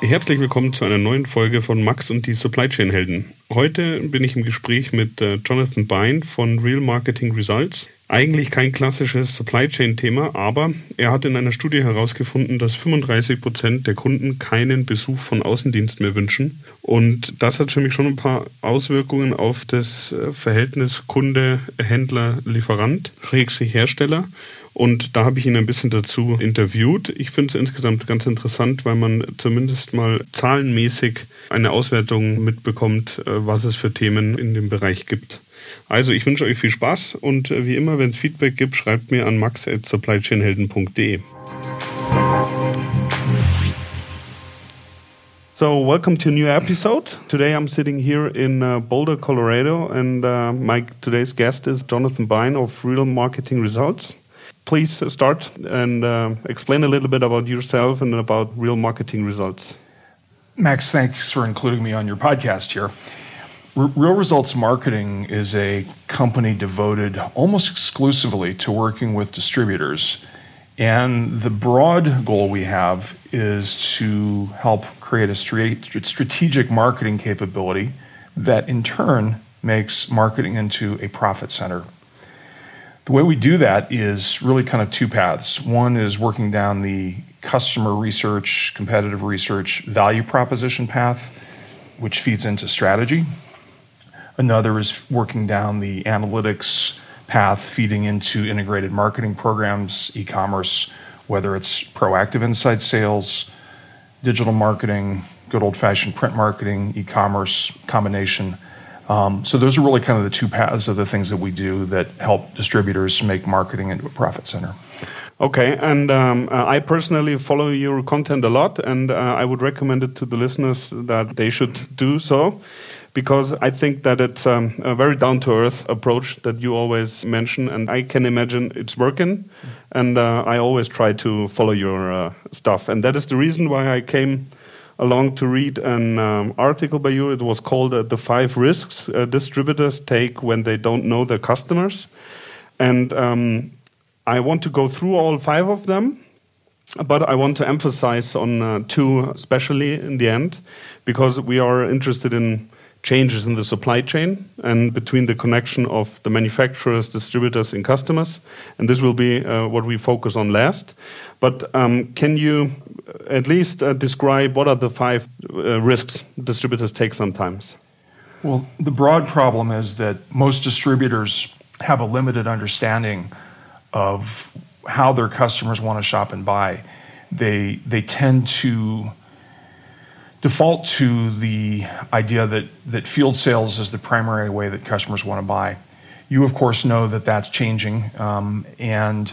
Herzlich willkommen zu einer neuen Folge von Max und die Supply Chain Helden. Heute bin ich im Gespräch mit äh, Jonathan Bein von Real Marketing Results. Eigentlich kein klassisches Supply Chain Thema, aber er hat in einer Studie herausgefunden, dass 35 Prozent der Kunden keinen Besuch von Außendienst mehr wünschen. Und das hat für mich schon ein paar Auswirkungen auf das äh, Verhältnis Kunde, Händler, Lieferant, Schrägstrich Hersteller. Und da habe ich ihn ein bisschen dazu interviewt. Ich finde es insgesamt ganz interessant, weil man zumindest mal zahlenmäßig eine Auswertung mitbekommt, äh, was es für Themen in dem Bereich gibt. Also ich wünsche euch viel Spaß und äh, wie immer, wenn es Feedback gibt, schreibt mir an max.supplychainhelden.de. So, welcome to a new episode. Today I'm sitting here in uh, Boulder, Colorado, and uh, my today's guest is Jonathan Bine of Real Marketing Results. Please start and uh, explain a little bit about yourself and about real marketing results. Max, thanks for including me on your podcast here. Real Results Marketing is a company devoted almost exclusively to working with distributors. And the broad goal we have is to help create a strategic marketing capability that in turn makes marketing into a profit center the way we do that is really kind of two paths. One is working down the customer research, competitive research, value proposition path, which feeds into strategy. Another is working down the analytics path, feeding into integrated marketing programs, e commerce, whether it's proactive inside sales, digital marketing, good old fashioned print marketing, e commerce combination. Um, so those are really kind of the two paths of the things that we do that help distributors make marketing into a profit center. Okay, and um, uh, I personally follow your content a lot, and uh, I would recommend it to the listeners that they should do so, because I think that it's um, a very down to earth approach that you always mention, and I can imagine it's working, and uh, I always try to follow your uh, stuff, and that is the reason why I came along to read an um, article by you. It was called uh, The Five Risks uh, Distributors Take When They Don't Know Their Customers. And um, I want to go through all five of them, but I want to emphasize on uh, two, especially in the end, because we are interested in changes in the supply chain and between the connection of the manufacturers, distributors, and customers. And this will be uh, what we focus on last. But um, can you at least uh, describe what are the five uh, risks distributors take sometimes? Well, the broad problem is that most distributors have a limited understanding of how their customers want to shop and buy. They, they tend to default to the idea that, that field sales is the primary way that customers want to buy. You, of course, know that that's changing. Um, and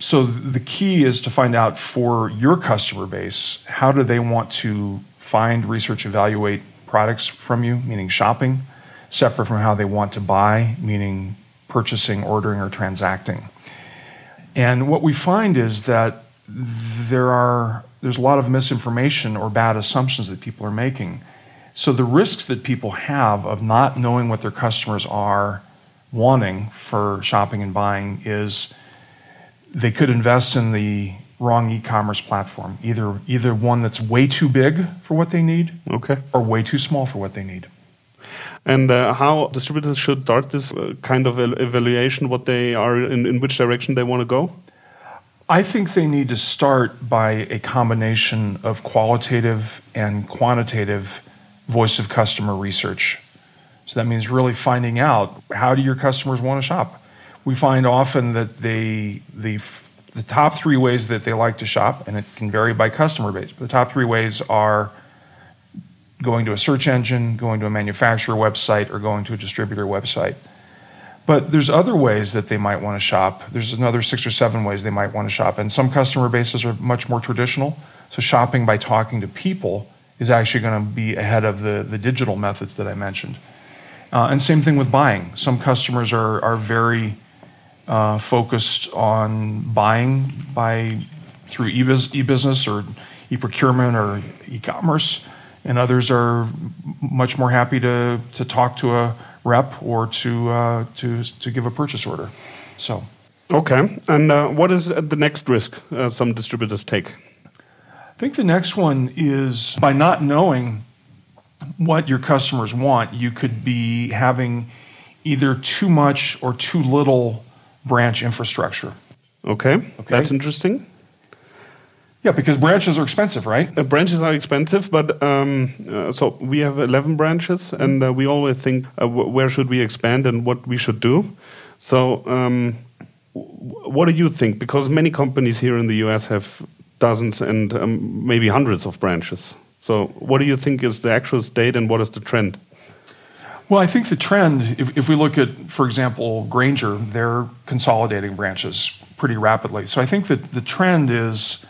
so the key is to find out for your customer base how do they want to find, research, evaluate products from you, meaning shopping, separate from how they want to buy, meaning purchasing, ordering, or transacting. And what we find is that there are there's a lot of misinformation or bad assumptions that people are making. So the risks that people have of not knowing what their customers are wanting for shopping and buying is they could invest in the wrong e-commerce platform, either either one that's way too big for what they need, okay, or way too small for what they need. And uh, how distributors should start this uh, kind of evaluation, what they are in, in which direction they want to go? I think they need to start by a combination of qualitative and quantitative voice of customer research. So that means really finding out how do your customers want to shop. We find often that they the the top three ways that they like to shop, and it can vary by customer base. But the top three ways are going to a search engine, going to a manufacturer website, or going to a distributor website. But there's other ways that they might want to shop. There's another six or seven ways they might want to shop. And some customer bases are much more traditional. So shopping by talking to people is actually going to be ahead of the, the digital methods that I mentioned. Uh, and same thing with buying. Some customers are, are very uh, focused on buying by through e-business or e-procurement or e-commerce, and others are much more happy to, to talk to a rep or to, uh, to, to give a purchase order. So. Okay, and uh, what is the next risk uh, some distributors take? I think the next one is by not knowing what your customers want, you could be having either too much or too little branch infrastructure. Okay, okay. that's interesting. Yeah, because branches are expensive, right? Uh, branches are expensive, but um, uh, so we have 11 branches, and uh, we always think uh, where should we expand and what we should do. So, um, what do you think? Because many companies here in the US have dozens and um, maybe hundreds of branches. So, what do you think is the actual state and what is the trend? Well, I think the trend, if, if we look at, for example, Grainger, they're consolidating branches pretty rapidly. So I think that the trend is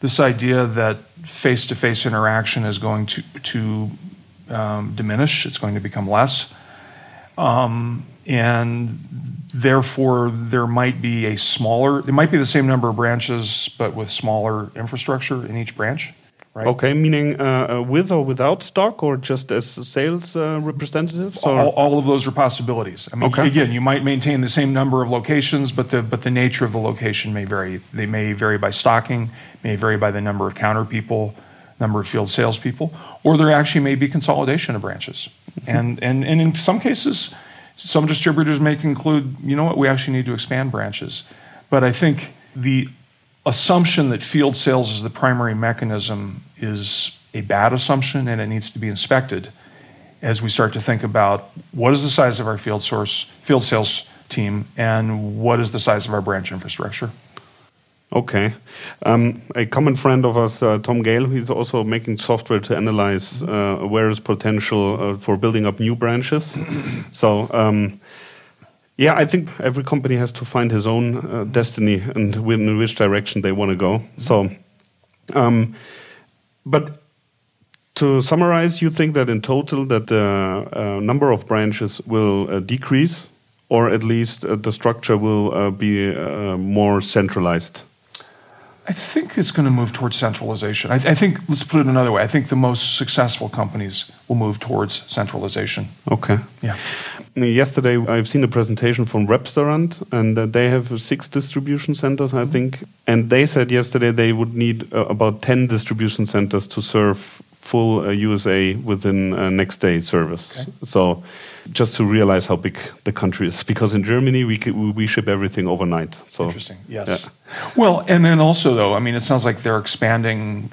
this idea that face to face interaction is going to, to um, diminish, it's going to become less. Um, and therefore, there might be a smaller, it might be the same number of branches, but with smaller infrastructure in each branch. Right. Okay, meaning uh, uh, with or without stock, or just as sales uh, representatives? All, all, of those are possibilities. I mean, okay. again, you might maintain the same number of locations, but the but the nature of the location may vary. They may vary by stocking, may vary by the number of counter people, number of field salespeople, or there actually may be consolidation of branches. Mm-hmm. And and and in some cases, some distributors may conclude, you know what, we actually need to expand branches. But I think the assumption that field sales is the primary mechanism is a bad assumption and it needs to be inspected as we start to think about what is the size of our field source field sales team and what is the size of our branch infrastructure. Okay. Um, a common friend of us uh, tom gale he's also making software to analyze uh, where is potential uh, for building up new branches. So um, yeah, I think every company has to find his own uh, destiny and in which direction they want to go. So, um, but to summarize, you think that in total that the uh, number of branches will uh, decrease, or at least uh, the structure will uh, be uh, more centralized. I think it's going to move towards centralization. I, I, think, let's put it another way. I think the most successful companies will move towards centralization. Okay. Yeah. Yesterday, I've seen a presentation from Repstorant, and uh, they have six distribution centers, I mm -hmm. think. And they said yesterday they would need uh, about 10 distribution centers to serve full uh, USA within uh, next day service. Okay. So just to realize how big the country is, because in Germany we we ship everything overnight. So interesting. Yes. Yeah. Well, and then also though, I mean, it sounds like they're expanding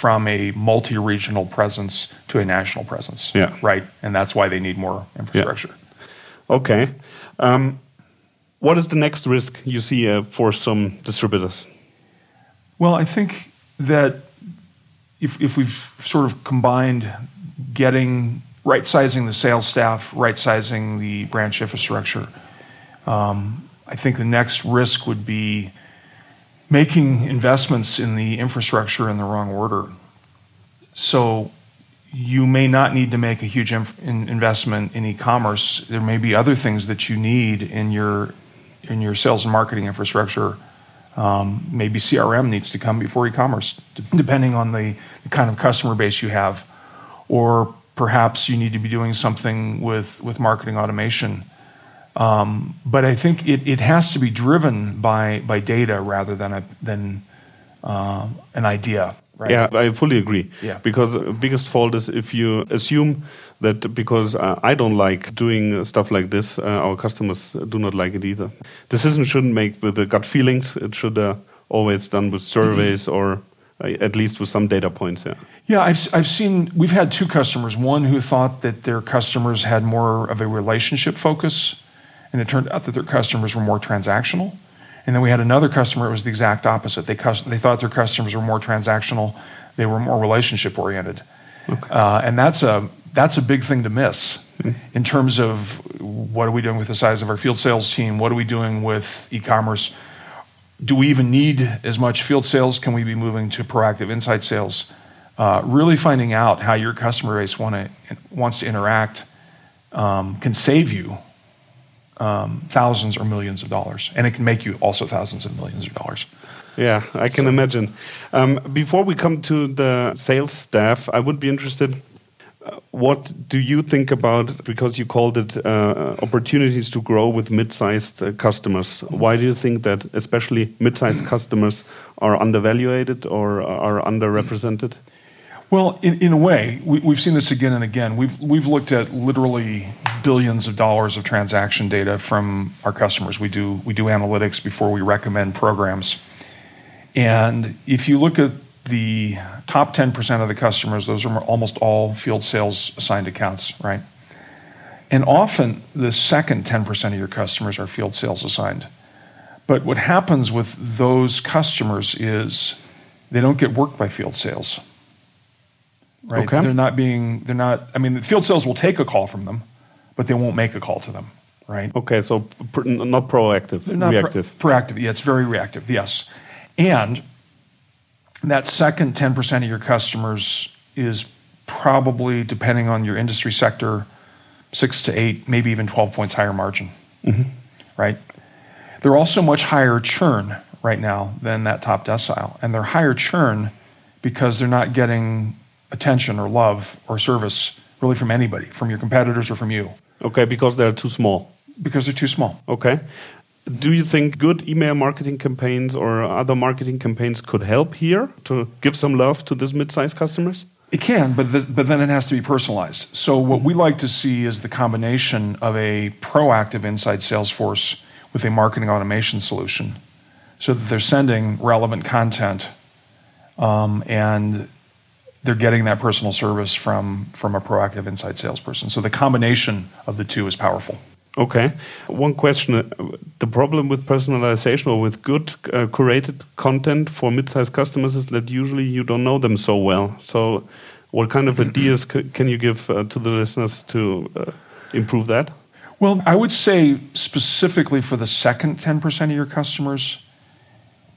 from a multi-regional presence to a national presence. Yeah. Right. And that's why they need more infrastructure. Yeah. Okay. Um, what is the next risk you see uh, for some distributors? Well, I think that if, if we've sort of combined getting right sizing the sales staff, right sizing the branch infrastructure, um, I think the next risk would be making investments in the infrastructure in the wrong order. So you may not need to make a huge in investment in e-commerce. There may be other things that you need in your in your sales and marketing infrastructure um, maybe CRM needs to come before e-commerce, depending on the, the, kind of customer base you have, or perhaps you need to be doing something with with marketing automation. Um, but I think it, it has to be driven by by data rather than a, than uh, an idea. Right? Yeah, I fully agree. Yeah. Because the biggest fault is if you assume that because uh, I don't like doing stuff like this, uh, our customers do not like it either. Decisions shouldn't make with the gut feelings. It should uh, always done with surveys or uh, at least with some data points. Yeah. Yeah, I've I've seen we've had two customers. One who thought that their customers had more of a relationship focus, and it turned out that their customers were more transactional. And then we had another customer, it was the exact opposite. They, they thought their customers were more transactional, they were more relationship oriented. Okay. Uh, and that's a, that's a big thing to miss mm-hmm. in terms of what are we doing with the size of our field sales team? What are we doing with e commerce? Do we even need as much field sales? Can we be moving to proactive inside sales? Uh, really finding out how your customer base wanna, wants to interact um, can save you um, thousands or millions of dollars, and it can make you also thousands of millions of dollars. Yeah, I can so. imagine. Um, before we come to the sales staff, I would be interested. Uh, what do you think about because you called it uh, opportunities to grow with mid-sized uh, customers? Why do you think that especially mid-sized customers are undervalued or are underrepresented? Well, in, in a way, we, have seen this again and again. We've, we've looked at literally billions of dollars of transaction data from our customers. We do, we do analytics before we recommend programs. And if you look at the top 10% of the customers, those are almost all field sales assigned accounts, right? And often the second 10% of your customers are field sales assigned. But what happens with those customers is they don't get worked by field sales right? Okay. They're not being, they're not, I mean, field sales will take a call from them, but they won't make a call to them, right? Okay, so pr- not proactive, they're not reactive. proactive, yeah, it's very reactive, yes. And that second 10% of your customers is probably, depending on your industry sector, six to eight, maybe even 12 points higher margin, mm-hmm. right? They're also much higher churn right now than that top decile. And they're higher churn because they're not getting attention or love or service really from anybody, from your competitors or from you. Okay, because they're too small. Because they're too small. Okay. Do you think good email marketing campaigns or other marketing campaigns could help here to give some love to these mid-sized customers? It can, but this, but then it has to be personalized. So what we like to see is the combination of a proactive inside sales force with a marketing automation solution, so that they're sending relevant content um, and they're getting that personal service from from a proactive inside salesperson. So the combination of the two is powerful. Okay. One question: the problem with personalization or with good uh, curated content for mid-sized customers is that usually you don't know them so well. So, what kind of ideas can you give uh, to the listeners to uh, improve that? Well, I would say specifically for the second ten percent of your customers,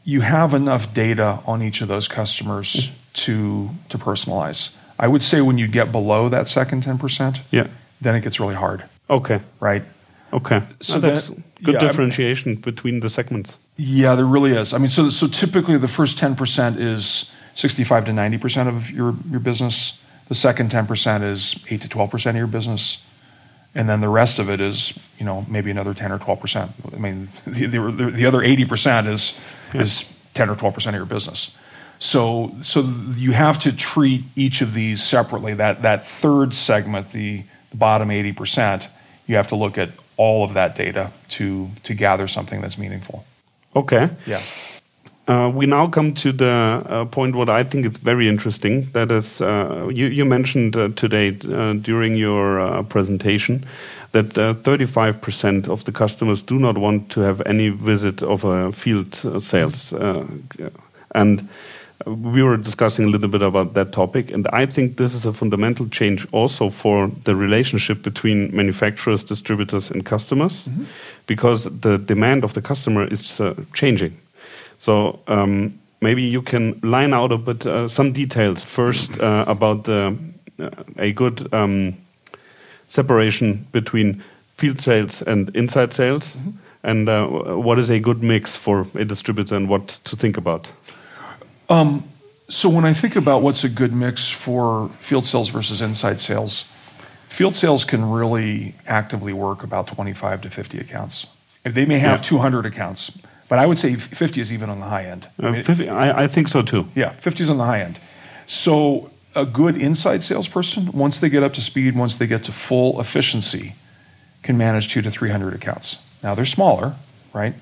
you have enough data on each of those customers to to personalize. I would say when you get below that second 10%, yeah. then it gets really hard. Okay. Right? Okay. So that's good yeah, differentiation I mean, between the segments. Yeah, there really is. I mean, so so typically the first 10% is 65 to 90% of your your business. The second 10% is 8 to 12% of your business. And then the rest of it is, you know, maybe another 10 or 12%. I mean, the, the, the other 80% is yeah. is 10 or 12% of your business. So, so you have to treat each of these separately. That, that third segment, the, the bottom 80%, you have to look at all of that data to, to gather something that's meaningful. Okay. Yeah. Uh, we now come to the uh, point what I think is very interesting. That is, uh, you, you, mentioned uh, today uh, during your uh, presentation that 35% of the customers do not want to have any visit of a field sales. and we were discussing a little bit about that topic, and I think this is a fundamental change also for the relationship between manufacturers, distributors, and customers, mm -hmm. because the demand of the customer is uh, changing. So um, maybe you can line out a bit uh, some details first uh, about the, uh, a good um, separation between field sales and inside sales, mm -hmm. and uh, what is a good mix for a distributor and what to think about. Um, so when I think about what's a good mix for field sales versus inside sales, field sales can really actively work about 25 to 50 accounts. They may have yeah. 200 accounts, but I would say 50 is even on the high end. Uh, I, mean, 50, I, think so too. Yeah, 50 is on the high end. So a good inside salesperson, once they get up to speed, once they get to full efficiency, can manage two to 300 accounts. Now they're smaller, right?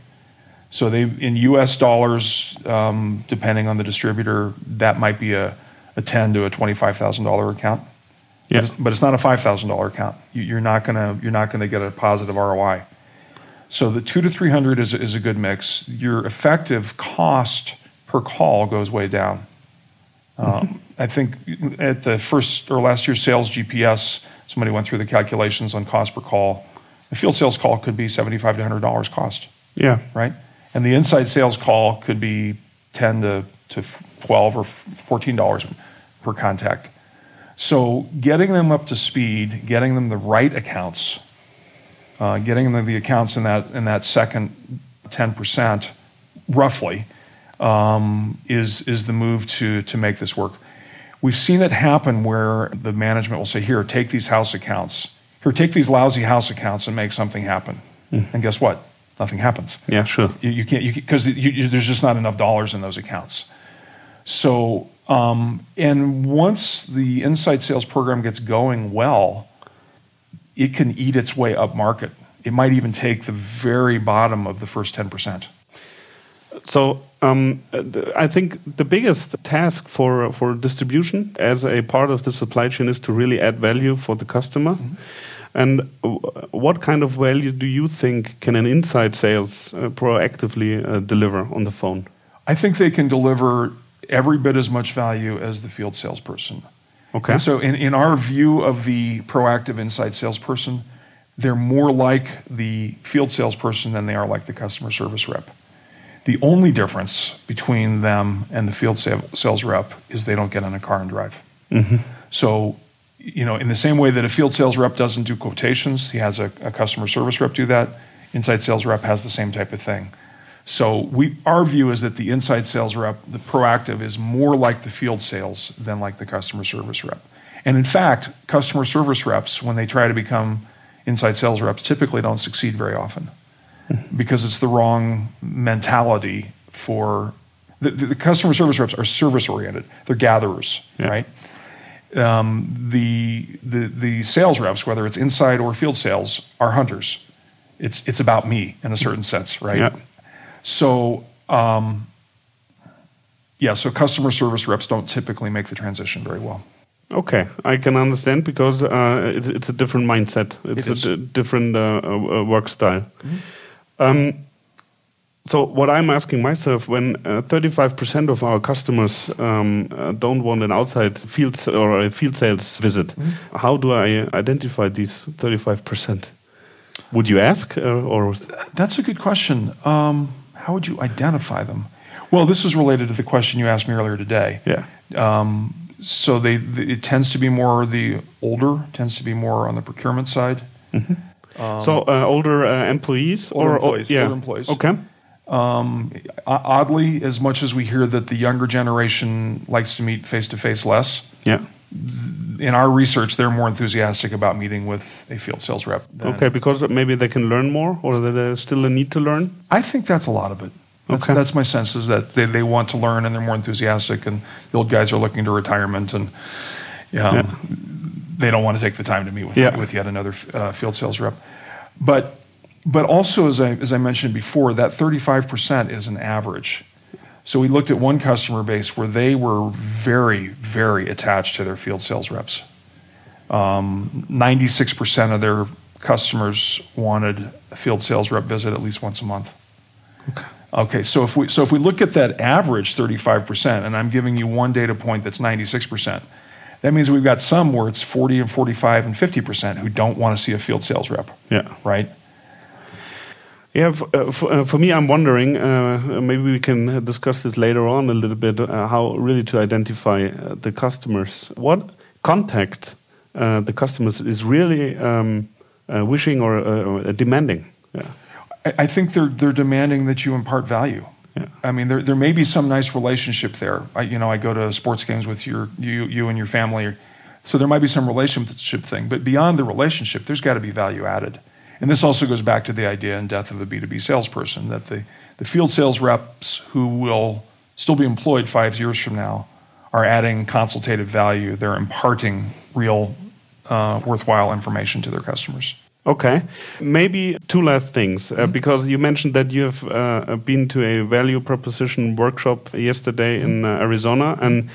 So they in U.S. dollars, um, depending on the distributor, that might be a, a ten to a twenty-five thousand dollar account. Yeah. But it's, but it's not a five thousand dollar account. You, are not gonna you're not gonna get a positive ROI. So the two to three hundred is is a good mix. Your effective cost per call goes way down. Um, mm-hmm. I think at the first or last year's sales GPS, somebody went through the calculations on cost per call. A field sales call could be seventy-five to hundred dollars cost. Yeah. Right. And the inside sales call could be 10 to, to 12 or $14 per contact. So getting them up to speed, getting them the right accounts, uh, getting them the accounts in that in that second 10% roughly um, is is the move to to make this work. We've seen it happen where the management will say, "Here, take these house accounts. Here, take these lousy house accounts and make something happen." Mm. And guess what? Nothing happens. Yeah, sure. You, you can't because there's just not enough dollars in those accounts. So, um, and once the inside sales program gets going well, it can eat its way up market. It might even take the very bottom of the first 10%. So um, I think the biggest task for for distribution as a part of the supply chain is to really add value for the customer. Mm -hmm. And what kind of value do you think can an inside sales uh, proactively uh, deliver on the phone? I think they can deliver every bit as much value as the field salesperson. Okay. And so, in, in our view of the proactive inside salesperson, they're more like the field salesperson than they are like the customer service rep. The only difference between them and the field sales rep is they don't get in a car and drive. Mm-hmm. So, you know, in the same way that a field sales rep doesn't do quotations, he has a, a customer service rep do that. Inside sales rep has the same type of thing. So we, our view is that the inside sales rep, the proactive, is more like the field sales than like the customer service rep. And in fact, customer service reps, when they try to become inside sales reps typically don't succeed very often hmm. because it's the wrong mentality for the, the customer service reps are service oriented they're gatherers yeah. right um, the, the, the sales reps whether it's inside or field sales are hunters it's, it's about me in a certain sense right yeah. so um, yeah so customer service reps don't typically make the transition very well Okay, I can understand because uh, it's, it's, a different mindset. It's a different uh, uh, work style. Mm -hmm. um, so what I'm asking myself when 35% uh, of our customers um, uh, don't want an outside field or a field sales visit, mm -hmm. how do I identify these 35%? Would you ask or? That's a good question. Um, how would you identify them? Well, this is related to the question you asked me earlier today. Yeah. Um, so they, it tends to be more the older tends to be more on the procurement side. Mm-hmm. Um, so uh, older uh, employees older or employees, yeah. older employees. Okay. Um, oddly, as much as we hear that the younger generation likes to meet face to face less, yeah. In our research, they're more enthusiastic about meeting with a field sales rep. okay, because maybe they can learn more, or there's still a need to learn. I think that's a lot of it. That's, okay. that's my sense is that they, they want to learn and they're more enthusiastic, and the old guys are looking to retirement and um, yeah. they don't want to take the time to meet with, yeah. with yet another uh, field sales rep. But but also, as I, as I mentioned before, that 35% is an average. So we looked at one customer base where they were very, very attached to their field sales reps. Um, 96% of their customers wanted a field sales rep visit at least once a month. Okay. Okay, so if we so if we look at that average 35%, and I'm giving you one data point that's 96%, that means we've got some where it's 40 and 45 and 50% who don't want to see a field sales rep. Yeah. Right? Yeah, for, uh, for, uh, for, me, I'm wondering, uh, maybe we can discuss this later on a little bit, uh, how really to identify uh, the customers. What contact uh, the customers is really um, wishing or demanding. Yeah. I think they're they're demanding that you impart value. Yeah. I mean, there there may be some nice relationship there. I, you know, I go to sports games with your you you and your family, so there might be some relationship thing. But beyond the relationship, there's got to be value added. And this also goes back to the idea and death of the B2B salesperson that the, the field sales reps who will still be employed five years from now are adding consultative value. They're imparting real, uh, worthwhile information to their customers. Okay, maybe two last things uh, mm -hmm. because you mentioned that you have uh, been to a value proposition workshop yesterday in uh, Arizona, and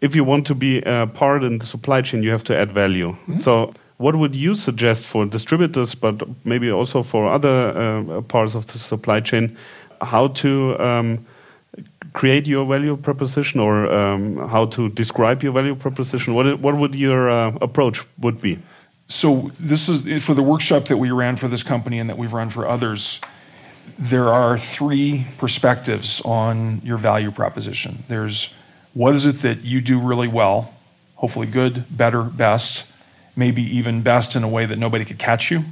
if you want to be a part in the supply chain, you have to add value. Mm -hmm. So, what would you suggest for distributors, but maybe also for other uh, parts of the supply chain, how to um, create your value proposition or um, how to describe your value proposition? What what would your uh, approach would be? so this is for the workshop that we ran for this company and that we've run for others there are three perspectives on your value proposition there's what is it that you do really well hopefully good, better, best, maybe even best in a way that nobody could catch you.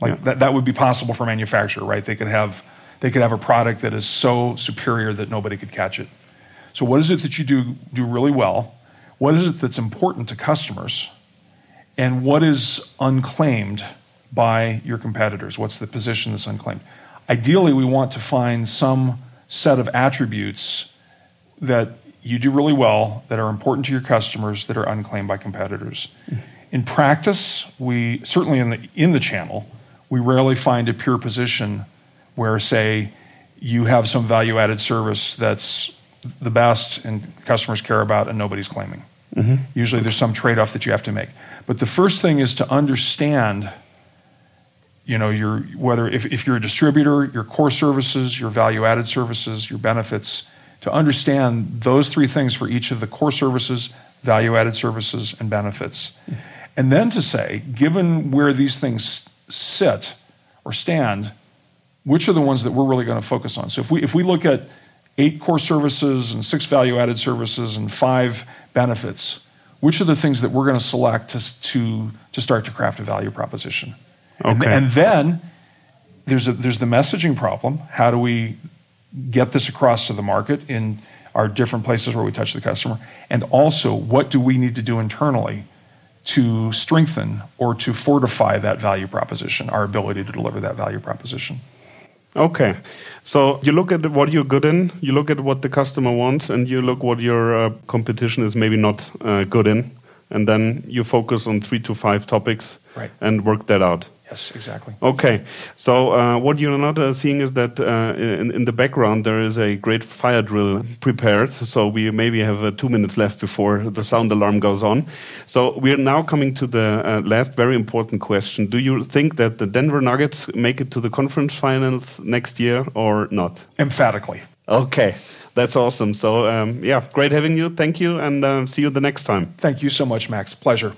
Like Yeah. that, that would be possible for a manufacturer, right? They could have they could have a product that is so superior that nobody could catch it. So what is it that you do do really well? What is it that's important to customers? And what is unclaimed by your competitors? What's the position that's unclaimed? Ideally, we want to find some set of attributes that you do really well, that are important to your customers, that are unclaimed by competitors. Mm-hmm. In practice, we certainly in the in the channel, we rarely find a pure position where, say, you have some value-added service that's the best and customers care about and nobody's claiming. Mm-hmm. Usually there's some trade-off that you have to make. But the first thing is to understand you know, your whether if, if you're a distributor, your core services, your value-added services, your benefits, to understand those three things for each of the core services, value-added services, and benefits. Mm. And then to say, given where these things sit or stand, which are the ones that we're really going to focus on? So if we if we look at eight core services and six value-added services and five benefits, which are the things that we're going to select to to to start to craft a value proposition? And, Okay. and then there's a, there's the messaging problem. How do we get this across to the market in our different places where we touch the customer? And also, what do we need to do internally to strengthen or to fortify that value proposition, our ability to deliver that value proposition? Okay. So you look at what you're good in, you look at what the customer wants, and you look what your uh, competition is maybe not uh, good in, and then you focus on three to five topics Right. and work that out. Yes, exactly. Okay, so uh, what you're not uh, seeing is that uh, in, in the background there is a great fire drill prepared. So we maybe have uh, two minutes left before the sound alarm goes on. So we are now coming to the uh, last very important question. Do you think that the Denver Nuggets make it to the conference finals next year or not? Emphatically. Okay, that's awesome. So um, yeah, great having you. Thank you, and uh, see you the next time. Thank you so much, Max. Pleasure.